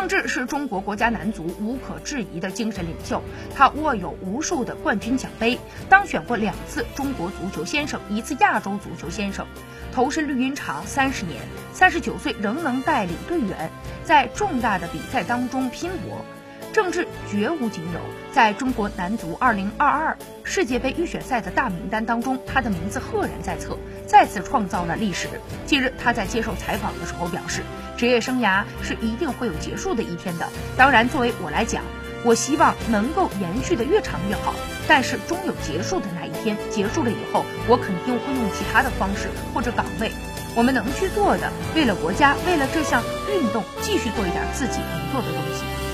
郑智是中国国家男足无可置疑的精神领袖，他握有无数的冠军奖杯，当选过两次中国足球先生，一次亚洲足球先生，投身绿茵场三十年，三十九岁仍能带领队员在重大的比赛当中拼搏。郑智绝无仅有，在中国男足2022世界杯预选赛的大名单当中，他的名字赫然在册，再次创造了历史。近日，他在接受采访的时候表示，职业生涯是一定会有结束的一天的。当然，作为我来讲，我希望能够延续的越长越好。但是，终有结束的那一天。结束了以后，我肯定会用其他的方式或者岗位，我们能去做的，为了国家，为了这项运动，继续做一点自己能做的东西。